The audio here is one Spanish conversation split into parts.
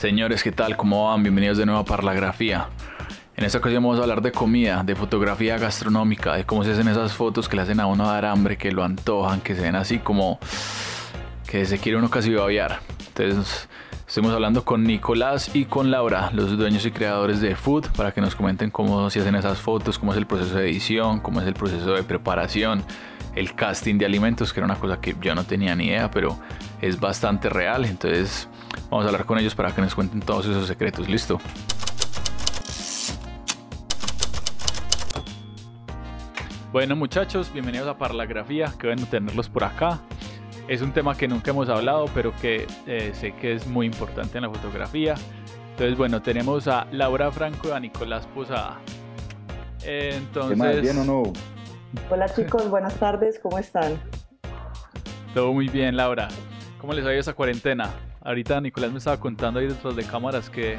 Señores, ¿qué tal? ¿Cómo van? Bienvenidos de nuevo a Parlagrafía. En esta ocasión vamos a hablar de comida, de fotografía gastronómica, de cómo se hacen esas fotos que le hacen a uno dar hambre, que lo antojan, que se ven así como que se quiere uno casi babear. Entonces, estamos hablando con Nicolás y con Laura, los dueños y creadores de Food, para que nos comenten cómo se hacen esas fotos, cómo es el proceso de edición, cómo es el proceso de preparación, el casting de alimentos, que era una cosa que yo no tenía ni idea, pero es bastante real. Entonces, vamos a hablar con ellos para que nos cuenten todos esos secretos. ¿Listo? Bueno muchachos, bienvenidos a Parlagrafía, qué bueno tenerlos por acá. Es un tema que nunca hemos hablado, pero que eh, sé que es muy importante en la fotografía. Entonces, bueno, tenemos a Laura Franco y a Nicolás Posada. entonces, ¿Qué más, ¿Bien o no? Hola chicos, buenas tardes, ¿cómo están? Todo muy bien, Laura. ¿Cómo les ha ido esa cuarentena? Ahorita Nicolás me estaba contando ahí detrás de cámaras que,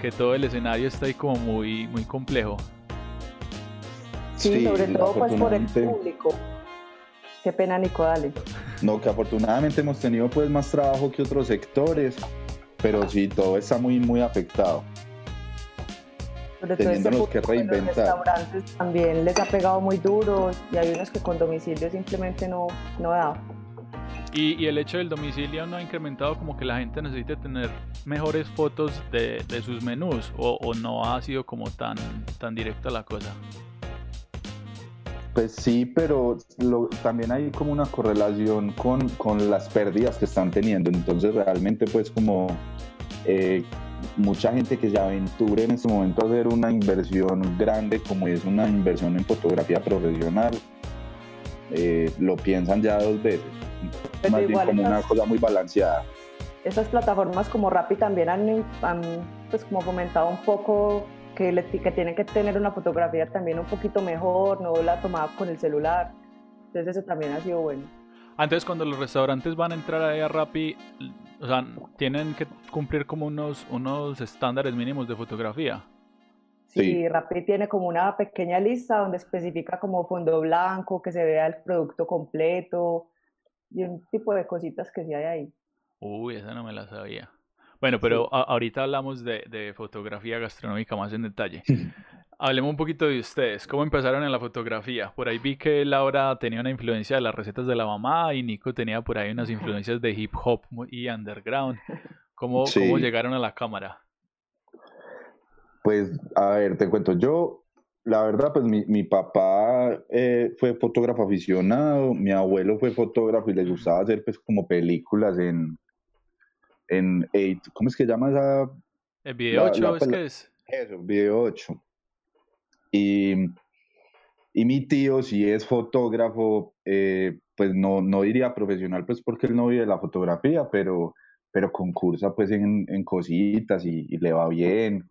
que todo el escenario está ahí como muy, muy complejo. Sí, sobre todo pues por el público. Qué pena, Nico, dale. No, que afortunadamente hemos tenido pues más trabajo que otros sectores, pero sí, todo está muy, muy afectado. Teniéndonos que reinventar. Los restaurantes también les ha pegado muy duro y hay unos que con domicilio simplemente no, no da. Y, el hecho del domicilio no ha incrementado como que la gente necesite tener mejores fotos de, sus menús o, o, no ha sido como tan, tan directa la cosa. Pues sí, pero también hay como una correlación con, con, las pérdidas que están teniendo. Entonces realmente pues como eh, mucha gente que se aventure en este momento a hacer una inversión grande como es una inversión en fotografía profesional, eh, lo piensan ya dos veces. Más bien como una cosa muy balanceada. Esas plataformas como Rappi también han, han pues como fomentado un poco que, le, que tienen que tener una fotografía también un poquito mejor, no la tomaba con el celular. Entonces eso también ha sido bueno. Antes cuando los restaurantes van a entrar ahí a Rappi, o sea, tienen que cumplir como unos, unos estándares mínimos de fotografía. Sí, sí, Rappi tiene como una pequeña lista donde especifica como fondo blanco, que se vea el producto completo y un tipo de cositas que sí hay ahí. Uy, esa no me la sabía. Bueno, pero ahorita hablamos de, fotografía gastronómica más en detalle. Hablemos un poquito de ustedes. ¿Cómo empezaron en la fotografía? Por ahí vi que Laura tenía una influencia de las recetas de la mamá y Nico tenía por ahí unas influencias de hip hop y underground. ¿Cómo, ¿cómo llegaron a la cámara? Pues, a ver, te cuento. Yo, la verdad, pues mi, mi papá eh, fue fotógrafo aficionado, mi abuelo fue fotógrafo y le gustaba hacer pues como películas en, en 8, ¿cómo es que llama esa? El video 8 es que es. Eso, video 8. Y, y mi tío, si es fotógrafo, eh, pues no, no diría profesional, pues porque él no vive la fotografía, pero, pero concursa pues en, en cositas y, le va bien.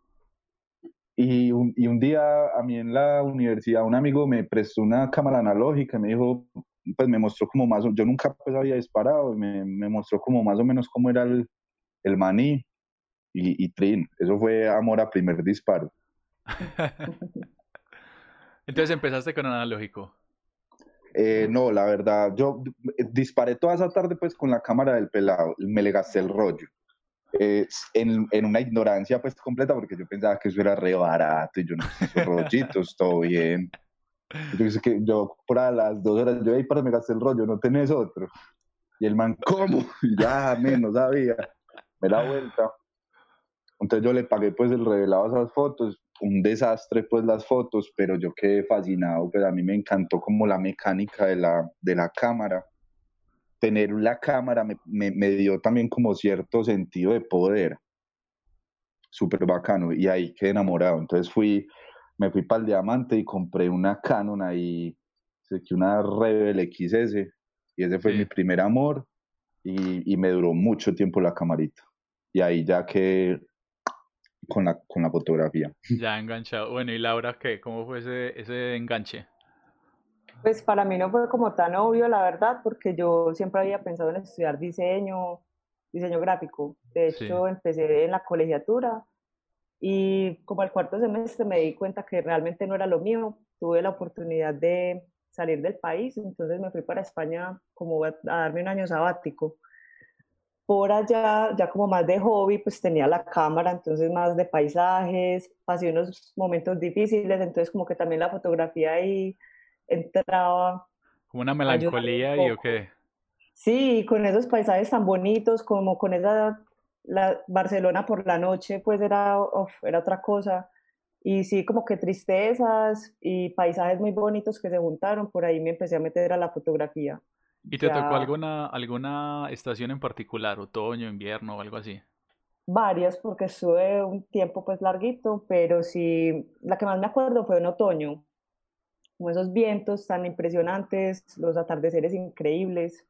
Y un, y un, día a mí en la universidad un amigo me prestó una cámara analógica, me dijo, pues me mostró como más, yo nunca pues había disparado, y me, me mostró como más o menos cómo era el, el maní y, Trin. Eso fue amor a primer disparo. Entonces empezaste con analógico. Eh, no, la verdad, yo disparé toda esa tarde pues con la cámara del pelado, me le gasté el rollo. Eh, en, en, una ignorancia pues completa porque yo pensaba que eso era re barato y yo no sé, rollitos, todo bien. Yo que yo por a las dos horas, yo ahí para me gasté el rollo, no tenés otro. Y el man, ¿cómo? ya, menos sabía me da vuelta. Entonces yo le pagué pues el revelado esas fotos, un desastre pues las fotos, pero yo quedé fascinado, pues a mí me encantó como la mecánica de la, de la cámara. Tener la cámara me, me, dio también como cierto sentido de poder, súper bacano, y ahí quedé enamorado. Entonces fui, me fui para el diamante y compré una Canon ahí, una Rebel XS, y ese fue mi primer amor, y, y me duró mucho tiempo la camarita y ahí ya que con la, con la fotografía. Ya enganchado. Bueno, ¿y Laura qué? ¿Cómo fue ese, ese enganche? Pues para mí no fue como tan obvio, la verdad, porque yo siempre había pensado en estudiar diseño, diseño gráfico. De hecho, empecé en la colegiatura y como al cuarto semestre me di cuenta que realmente no era lo mío. Tuve la oportunidad de salir del país, entonces me fui para España como a darme un año sabático. por allá, ya como más de hobby, pues tenía la cámara, entonces más de paisajes, pasé unos momentos difíciles, entonces como que también la fotografía ahí entraba. Como una melancolía y o qué. Sí, con esos paisajes tan bonitos, como con esa la Barcelona por la noche, pues era, era otra cosa. Y sí, como que tristezas y paisajes muy bonitos que se juntaron, por ahí me empecé a meter a la fotografía. ¿Y te tocó alguna, alguna estación en particular, otoño, invierno o algo así? Varias, porque estuve un tiempo pues larguito, pero sí, la que más me acuerdo fue en otoño, como esos vientos tan impresionantes, los atardeceres increíbles.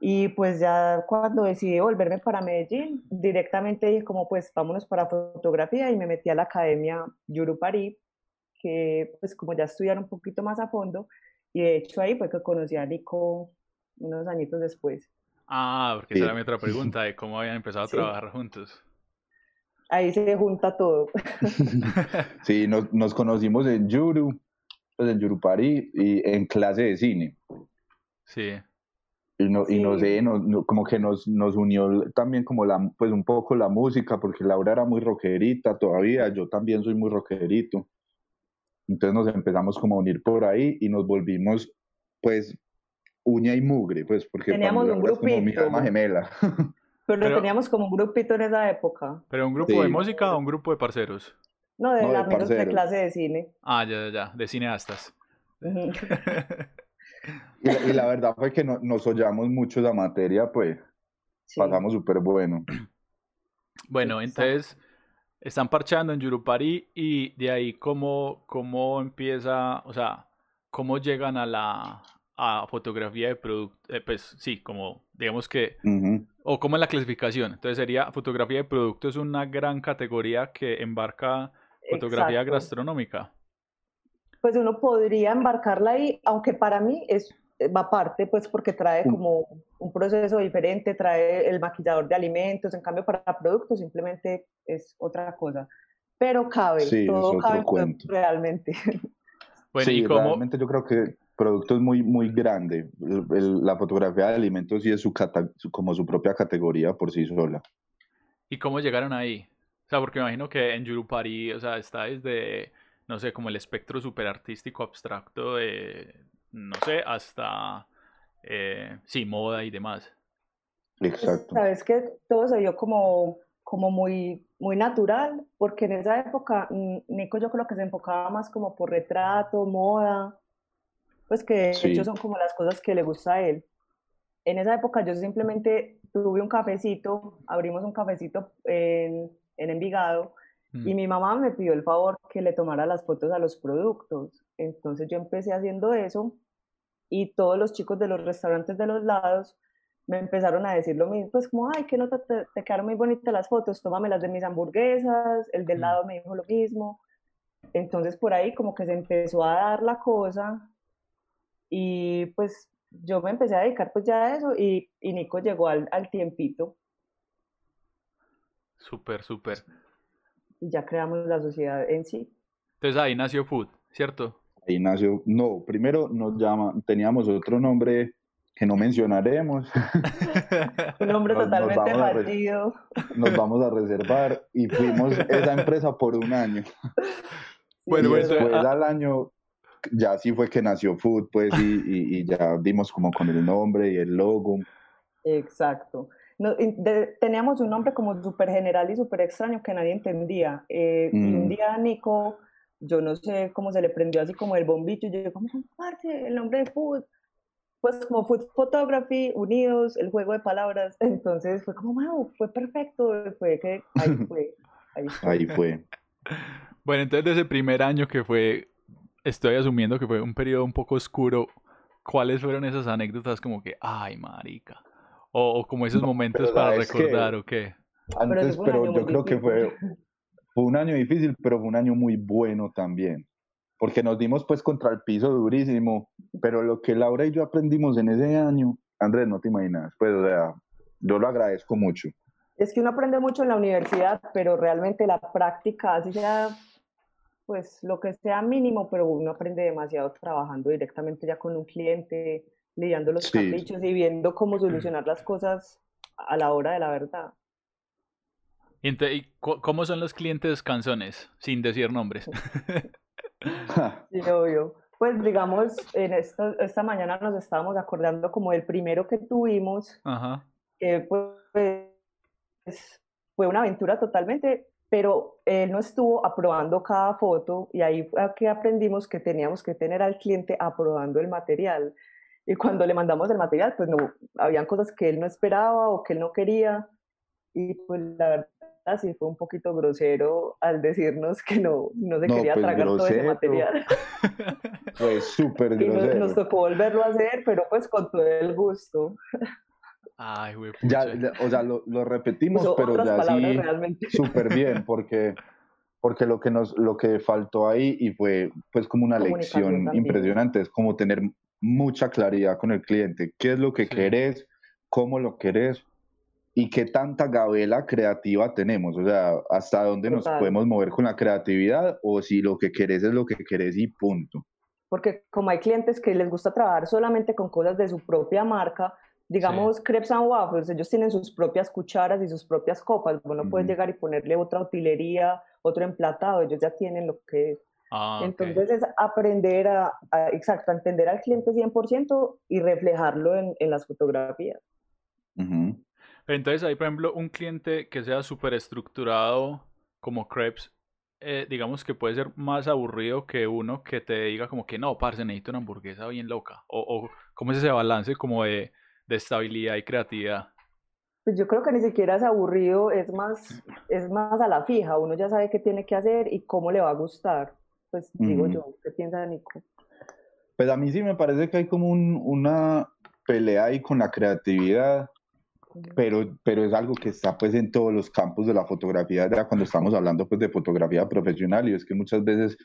Y pues ya cuando decidí volverme para Medellín, directamente dije como pues vámonos para fotografía y me metí a la academia Yurupari, que pues como ya estudiar un poquito más a fondo, y de hecho ahí fue que conocí a Nico unos añitos después. Ah, porque esa era mi otra pregunta, de cómo habían empezado a trabajar juntos. Ahí se junta todo. sí, nos, nos conocimos en Yuru, pues en Yurupari, y en clase de cine. Sí. Y no, y no sé, como que nos, nos unió también como la, pues un poco la música, porque Laura era muy rockerita todavía, yo también soy muy rockerito. Entonces nos empezamos como a unir por ahí y nos volvimos, pues, uña y mugre, pues, porque teníamos un grupito. Como mi alma gemela. Pero, teníamos como un grupito en esa época. ¿Pero un grupo de música o un grupo de parceros? No, de, amigos de, clase de cine. Ah, ya, ya, ya, de cineastas. y, la verdad fue que nos hollamos mucho esa materia, pues, pasamos súper bueno. Bueno, entonces están parchando en Yurupari y de ahí cómo, cómo empieza, o sea, cómo llegan a la a fotografía de producto, eh, pues sí, como digamos que, o cómo es la clasificación. Entonces sería fotografía de producto es una gran categoría que embarca fotografía gastronómica. Pues uno podría embarcarla ahí, aunque para mí es va aparte, pues porque trae como un proceso diferente, trae el maquillador de alimentos, en cambio para productos simplemente es otra cosa. Pero cabe, todo cabe realmente. Bueno, sí, ¿y cómo? realmente yo creo que producto es muy, muy grande. la fotografía de alimentos sí es su, como su propia categoría por sí sola. ¿Y cómo llegaron ahí? O sea, porque me imagino que en Yurupari, o sea, está desde, no sé, como el espectro super artístico abstracto de, no sé, hasta, eh, sí, moda y demás. Exacto. Sabes que todo se dio como, como muy, muy natural, porque en esa época mm, Nico yo creo que se enfocaba más como por retrato, moda, pues que de hecho son como las cosas que le gusta a él. En esa época yo simplemente tuve un cafecito, abrimos un cafecito en, en Envigado y mm. mi mamá me pidió el favor que le tomara las fotos a los productos. Entonces yo empecé haciendo eso y todos los chicos de los restaurantes de los lados me empezaron a decir lo mismo, pues como, ay, que no te, te quedaron muy bonitas las fotos, tómame las de mis hamburguesas, el del mm. lado me dijo lo mismo. Entonces por ahí como que se empezó a dar la cosa y pues yo me empecé a dedicar pues ya a eso y, y Nico llegó al, al tiempito. Súper, súper. Y ya creamos la sociedad en sí. Entonces ahí nació Food, ¿cierto? Ahí nació, no, primero nos llama, teníamos otro nombre que no mencionaremos. Un nombre totalmente fallido. Nos vamos a reservar y fuimos esa empresa por un año. Bueno, y después ah. al año ya sí fue que nació Food, pues, y, y, ya dimos como con el nombre y el logo. Exacto. Teníamos un nombre como súper general y súper extraño que nadie entendía. Eh, y un mm. día Nico yo no sé cómo se le prendió así como el bombito, y yo digo, ¿cómo comparte el nombre de Food? Pues como Food Photography, unidos, el juego de palabras, entonces fue como, wow, fue perfecto, fue que ahí fue. Ahí fue. Bueno, entonces de ese primer año que fue, estoy asumiendo que fue un periodo un poco oscuro, ¿cuáles fueron esas anécdotas como que, ay, marica? O, como esos momentos para recordar, ¿o qué? Antes, pero, yo creo que fue, fue un año difícil, pero fue un año muy bueno también, porque nos dimos pues contra el piso durísimo, pero lo que Laura y yo aprendimos en ese año, Andrés, no te imaginas, pues o sea, yo lo agradezco mucho. Es que uno aprende mucho en la universidad, pero realmente la práctica, así sea, pues lo que sea mínimo, pero uno aprende demasiado trabajando directamente ya con un cliente, lidiando los caprichos y viendo cómo solucionar las cosas a la hora de la verdad. ¿Y cómo son los clientes canzones, sin decir nombres? sí, obvio. Pues digamos, en esta, esta mañana nos estábamos acordando como el primero que tuvimos, Ajá. que pues, fue una aventura totalmente, pero él no estuvo aprobando cada foto y ahí fue que aprendimos que teníamos que tener al cliente aprobando el material. Y cuando le mandamos el material, pues no, habían cosas que él no esperaba o que él no quería. Y pues la verdad sí fue un poquito grosero al decirnos que no, no se quería pues, tragar todo ese material. Fue súper grosero. Y nos, tocó volverlo a hacer, pero pues con todo el gusto. Ay, güey. Ya, o sea, lo, lo repetimos, pero ya sí súper bien, porque, porque lo que nos, lo que faltó ahí y fue pues como una lección impresionante, es como tener mucha claridad con el cliente, qué es lo que querés, cómo lo querés y qué tanta gabela creativa tenemos, o sea, hasta dónde nos podemos mover con la creatividad o si lo que querés es lo que querés y punto. Porque como hay clientes que les gusta trabajar solamente con cosas de su propia marca, digamos Crepes and Waffles, ellos tienen sus propias cucharas y sus propias copas, bueno, puedes llegar y ponerle otra utilería, otro emplatado, ellos ya tienen lo que es. Ah, Entonces es aprender a, exacto, a entender al cliente 100% y reflejarlo en, en las fotografías. Entonces, hay, por ejemplo, un cliente que sea súper estructurado como Crepes, eh, digamos que puede ser más aburrido que uno que te diga como que no, parce, necesito una hamburguesa bien loca. O, o ¿cómo es ese balance como de, de estabilidad y creatividad? Pues yo creo que ni siquiera es aburrido, es más, es más a la fija. Uno ya sabe qué tiene que hacer y cómo le va a gustar. Pues digo yo, ¿qué piensa Nico? Pues a mí sí me parece que hay como un, una pelea ahí con la creatividad pero, pero es algo que está pues en todos los campos de la fotografía, cuando estamos hablando pues de fotografía profesional y es que muchas veces,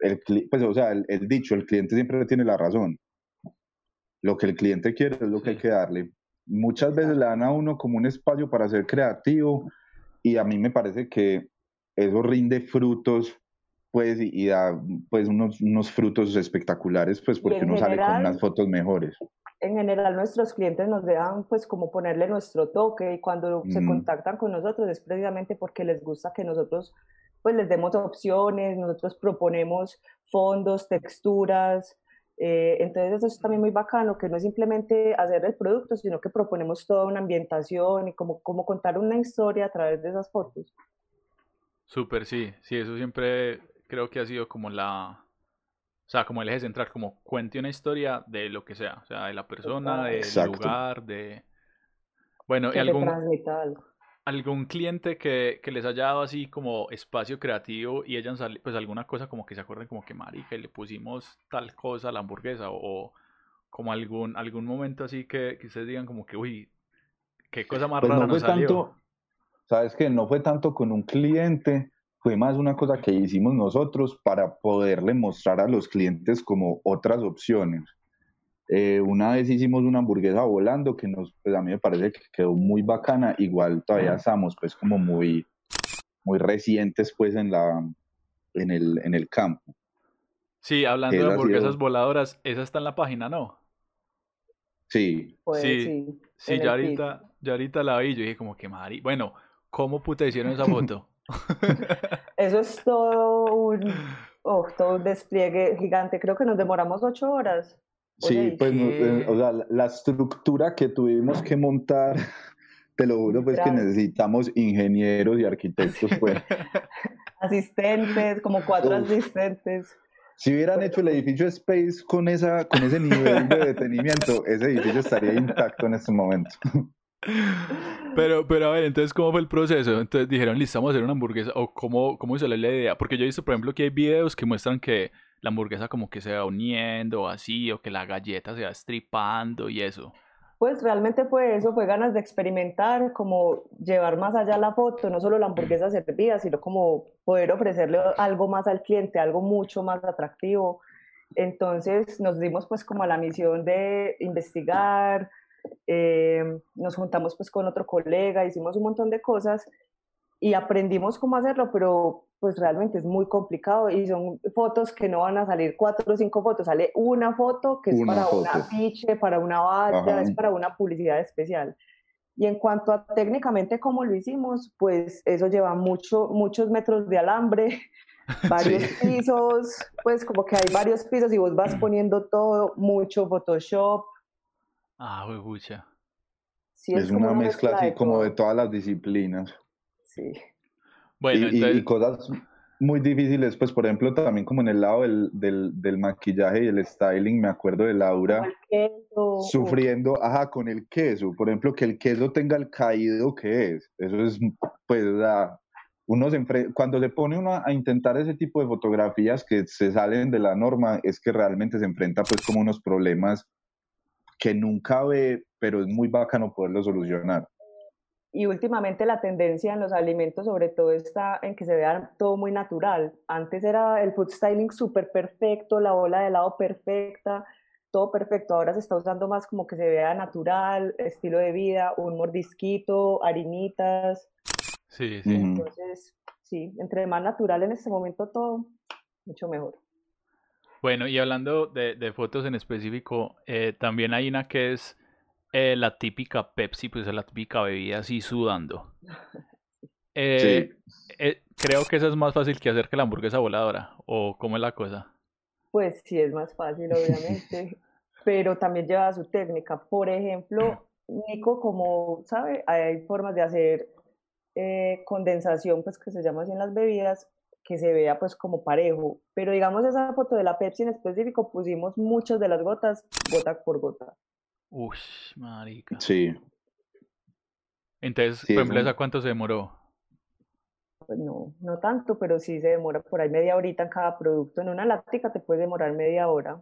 el, pues o sea, el, dicho, el cliente siempre tiene la razón. Lo que el cliente quiere es lo que hay que darle. Muchas veces le dan a uno como un espacio para ser creativo y a mí me parece que eso rinde frutos pues y, da pues unos, unos frutos espectaculares pues porque uno sale con unas fotos mejores en general nuestros clientes nos dejan pues como ponerle nuestro toque y cuando se contactan con nosotros es precisamente porque les gusta que nosotros pues les demos opciones, nosotros proponemos fondos, texturas, eh, entonces eso es también muy bacano, que no es simplemente hacer el producto, sino que proponemos toda una ambientación y como, como contar una historia a través de esas fotos. Súper, sí, sí, eso siempre creo que ha sido como la, o sea, como el eje central, como cuente una historia de lo que sea, o sea, de la persona, del lugar, de... Bueno, y algún, algún cliente que, que, les haya dado así como espacio creativo y hayan salido, pues alguna cosa como que se acuerden como que marica, le pusimos tal cosa a la hamburguesa o, como algún, algún momento así que, que, ustedes digan como que, uy, qué cosa más pues rara no fue salió. Tanto, Sabes que no fue tanto con un cliente, fue más una cosa que hicimos nosotros para poderle mostrar a los clientes como otras opciones. Eh, una vez hicimos una hamburguesa volando que nos, pues a mí me parece que quedó muy bacana. Igual todavía estamos pues como muy, muy recientes pues en, la, en, el, en el campo. Sí, hablando de hamburguesas voladoras, esa está en la página, ¿no? Sí. Pues, sí, sí, ya ahorita, ya ahorita la vi y yo dije como que mari, bueno, ¿cómo puta hicieron esa foto? Eso es todo un, oh, todo un despliegue gigante. Creo que nos demoramos ocho horas. Sí, pues eh, o sea, la estructura que tuvimos que montar, te lo juro, pues que necesitamos ingenieros y arquitectos, pues. asistentes, como cuatro asistentes. Si hubieran hecho el edificio Space con, esa, con ese nivel de detenimiento, ese edificio estaría intacto en este momento. Pero, pero a ver, entonces, ¿cómo fue el proceso? Entonces dijeron, listo, vamos a hacer una hamburguesa. ¿O cómo, cómo hizo la idea? Porque yo he visto, por ejemplo, que hay videos que muestran que la hamburguesa como que se va uniendo así, o que la galleta se va estripando y eso. Pues realmente fue eso, fue ganas de experimentar, como llevar más allá la foto, no solo la hamburguesa servida, sino como poder ofrecerle algo más al cliente, algo mucho más atractivo. Entonces nos dimos pues como a la misión de investigar, eh, nos juntamos pues con otro colega, hicimos un montón de cosas y aprendimos cómo hacerlo, pero pues realmente es muy complicado y son fotos que no van a salir cuatro o cinco fotos, sale una foto que es para un afiche, para una valla, es para una publicidad especial. Y en cuanto a técnicamente cómo lo hicimos, pues eso lleva mucho, muchos metros de alambre, varios pisos, pues como que hay varios pisos y vos vas poniendo todo, mucho Photoshop. Ah, huevucha. Sí, es, una mezcla así como de todas las disciplinas. Sí. Bueno, y, cosas muy difíciles, pues por ejemplo también como en el lado del, del, maquillaje y el styling, me acuerdo de Laura sufriendo, ajá, con el queso, por ejemplo, que el queso tenga el caído que es, eso es, pues, uno se cuando se pone uno a intentar ese tipo de fotografías que se salen de la norma, es que realmente se enfrenta pues como unos problemas que nunca ve, pero es muy bacano poderlo solucionar y últimamente la tendencia en los alimentos sobre todo está en que se vea todo muy natural. Antes era el food styling súper perfecto, la bola de helado perfecta, todo perfecto. Ahora se está usando más como que se vea natural, estilo de vida, un mordisquito, harinitas. Sí, sí. Entonces, sí, entre más natural en este momento todo, mucho mejor. Bueno, y hablando de, fotos en específico, eh, también hay una que es eh, la típica Pepsi, pues es la típica bebida así sudando. Eh, eh, creo que esa es más fácil que hacer que la hamburguesa voladora. ¿O cómo es la cosa? Pues sí, es más fácil, obviamente. pero también lleva su técnica. Por ejemplo, Nico, como sabe, hay formas de hacer condensación, pues que se llama así en las bebidas, que se vea pues como parejo. Pero digamos esa foto de la Pepsi en específico, pusimos muchas de las gotas, gota por gota. Uy, marica. Sí. Entonces, por ejemplo, cuánto se demoró? Pues no, no tanto, pero sí se demora por ahí media horita en cada producto. En una láctica te puede demorar media hora.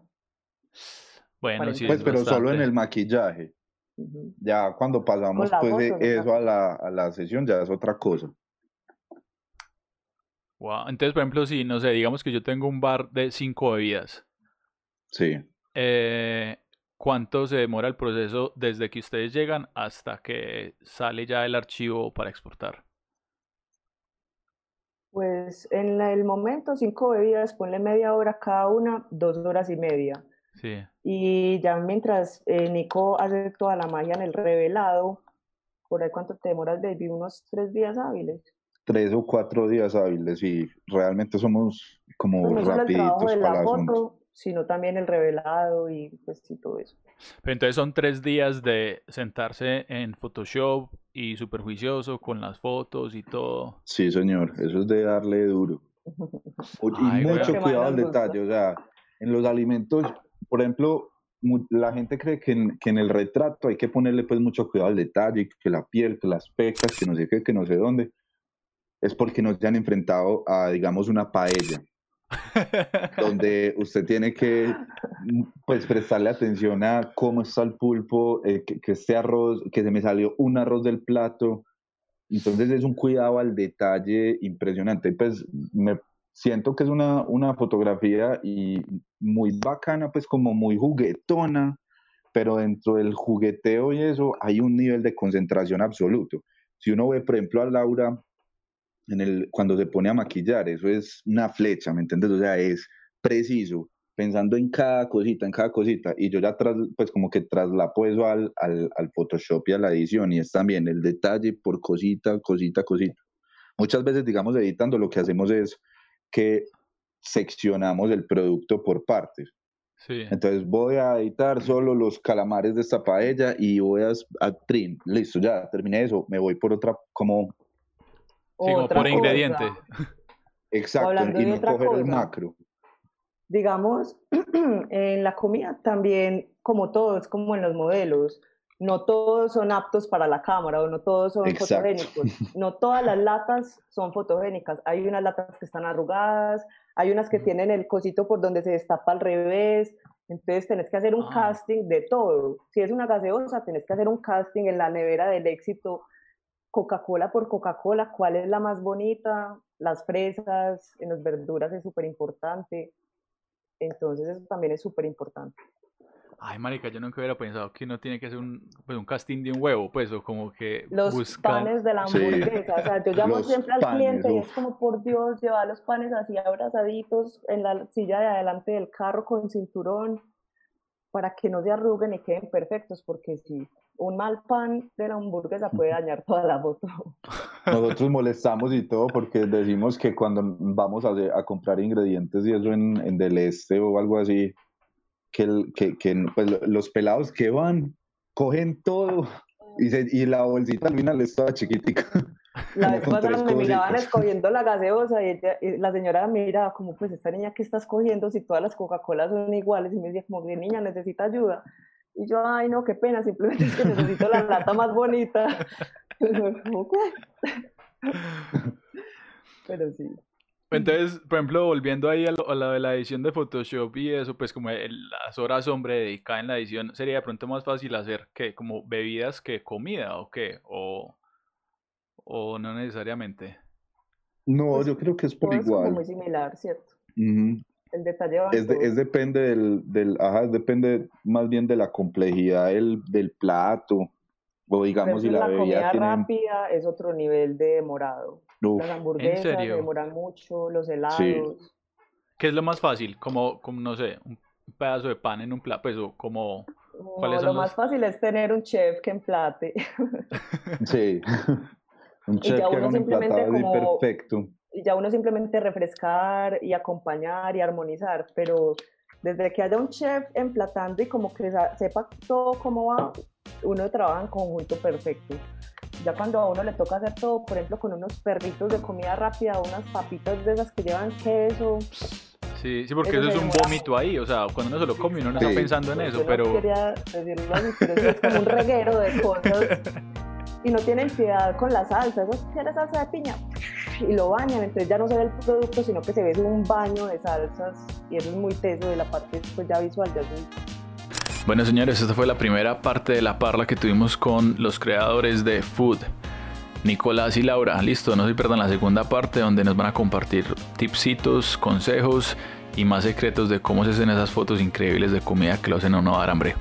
Bueno, sí. Pues, pero solo en el maquillaje. Ya cuando pasamos pues, eso a la, a la sesión ya es otra cosa. Wow. Entonces, por ejemplo, si, no sé, digamos que yo tengo un bar de cinco bebidas. Sí. Eh, ¿Cuánto se demora el proceso desde que ustedes llegan hasta que sale ya el archivo para exportar? Pues en el momento, cinco bebidas, ponle media hora cada una, dos horas y media. Sí. Y ya mientras eh, Nico hace toda la magia en el revelado, ¿por ahí cuánto te demoras, baby? ¿Unos tres días hábiles? Tres o cuatro días hábiles y realmente somos como pues rapiditos para la foto, sino también el revelado y pues sí, todo eso. Pero entonces son tres días de sentarse en Photoshop y superjuicioso con las fotos y todo. Sí, señor, eso es de darle duro. y mucho cuidado al detalle, o sea, en los alimentos, por ejemplo, la gente cree que en, que en, el retrato hay que ponerle pues mucho cuidado al detalle, que la piel, que las pecas, que no sé qué, que no sé dónde. Es porque no se han enfrentado a, digamos, una paella donde usted tiene que pues prestarle atención a cómo está el pulpo, eh, que, que, este arroz, que se me salió un arroz del plato. Entonces es un cuidado al detalle impresionante. Pues me siento que es una, una fotografía y muy bacana, pues como muy juguetona, pero dentro del jugueteo y eso hay un nivel de concentración absoluto. Si uno ve, por ejemplo, a Laura en el, cuando se pone a maquillar, eso es una flecha, ¿me entiendes? O sea, es preciso, pensando en cada cosita, en cada cosita, y yo ya tras, pues como que traslapo eso al, al, al Photoshop y a la edición, y es también el detalle por cosita, cosita, cosita. Muchas veces, digamos, editando, lo que hacemos es que seccionamos el producto por partes. Sí. Entonces voy a editar solo los calamares de esta paella y voy a, a trim, listo, ya terminé eso, me voy por otra, como Sí, como por ingrediente. Exacto, y no coger el macro. Digamos, en la comida también, como todo, es como en los modelos, no todos son aptos para la cámara o no todos son fotogénicos. No todas las latas son fotogénicas. Hay unas latas que están arrugadas, hay unas que tienen el cosito por donde se destapa al revés. Entonces tenés que hacer un ah. casting de todo. Si es una gaseosa, tenés que hacer un casting en la nevera del éxito Coca-Cola por Coca-Cola, cuál es la más bonita, las fresas, en las verduras es súper importante. Entonces eso también es súper importante. Ay, marica, yo nunca hubiera pensado que no tiene que ser un, pues, un casting de un huevo, pues, o como que Los panes de la hamburguesa, o sea, yo llamo siempre al cliente y es como, por Dios, llevar los panes así abrazaditos en la silla de adelante del carro con cinturón para que no se arruguen y queden perfectos, porque si un mal pan de la hamburguesa puede dañar toda la foto. Nosotros molestamos y todo porque decimos que cuando vamos a, a comprar ingredientes y eso en, en, del este o algo así, que, que, que pues, los pelados que van cogen todo y, se, y la bolsita al final es toda chiquitica. La vez pasada me miraban escogiendo la gaseosa y, la señora miraba como, pues esta niña que está escogiendo si todas las Coca-Colas son iguales y me decía como, niña necesita ayuda. Y yo, ay no, qué pena, simplemente es que necesito la lata más bonita. Pero sí. Entonces, por ejemplo, volviendo ahí a, lo, de la edición de Photoshop y eso, pues como las horas hombre dedicadas en la edición, sería de pronto más fácil hacer que como bebidas que comida o qué, o, o no necesariamente. No, pues, yo creo que es por igual. Es muy similar, ¿cierto? El detalle es, es, depende del, del, ajá, depende más bien de la complejidad del, del plato, o digamos si la, la bebida comida rápida es otro nivel de demorado. Las hamburguesas demoran mucho, los helados. ¿Qué es lo más fácil? Como, como, no sé, un pedazo de pan en un plato, pues, o como... No, lo más fácil es tener un chef que emplate. Sí. Un chef que haga un emplatado perfecto. Y ya uno simplemente refrescar y acompañar y armonizar, pero desde que haya un chef emplatando y como que sepa todo cómo va, uno trabaja en conjunto perfecto. Ya cuando a uno le toca hacer todo, por ejemplo, con unos perritos de comida rápida, unas papitas de esas que llevan queso. Sí, sí, porque eso, es un vómito ahí, o sea, cuando uno se lo come uno no está pensando en eso, pero... No quería decirlo así, pero es como un reguero de cosas y no tienen piedad con la salsa, eso quiere salsa de piña y lo bañan, entonces ya no se ve el producto, sino que se ve un baño de salsas y eso es muy teso de la parte pues, ya visual de azul. Bueno señores, esta fue la primera parte de la parla que tuvimos con los creadores de Food, Nicolás y Laura. Listo, no se pierdan la segunda parte donde nos van a compartir tipsitos, consejos y más secretos de cómo se hacen esas fotos increíbles de comida que lo hacen a uno dar hambre.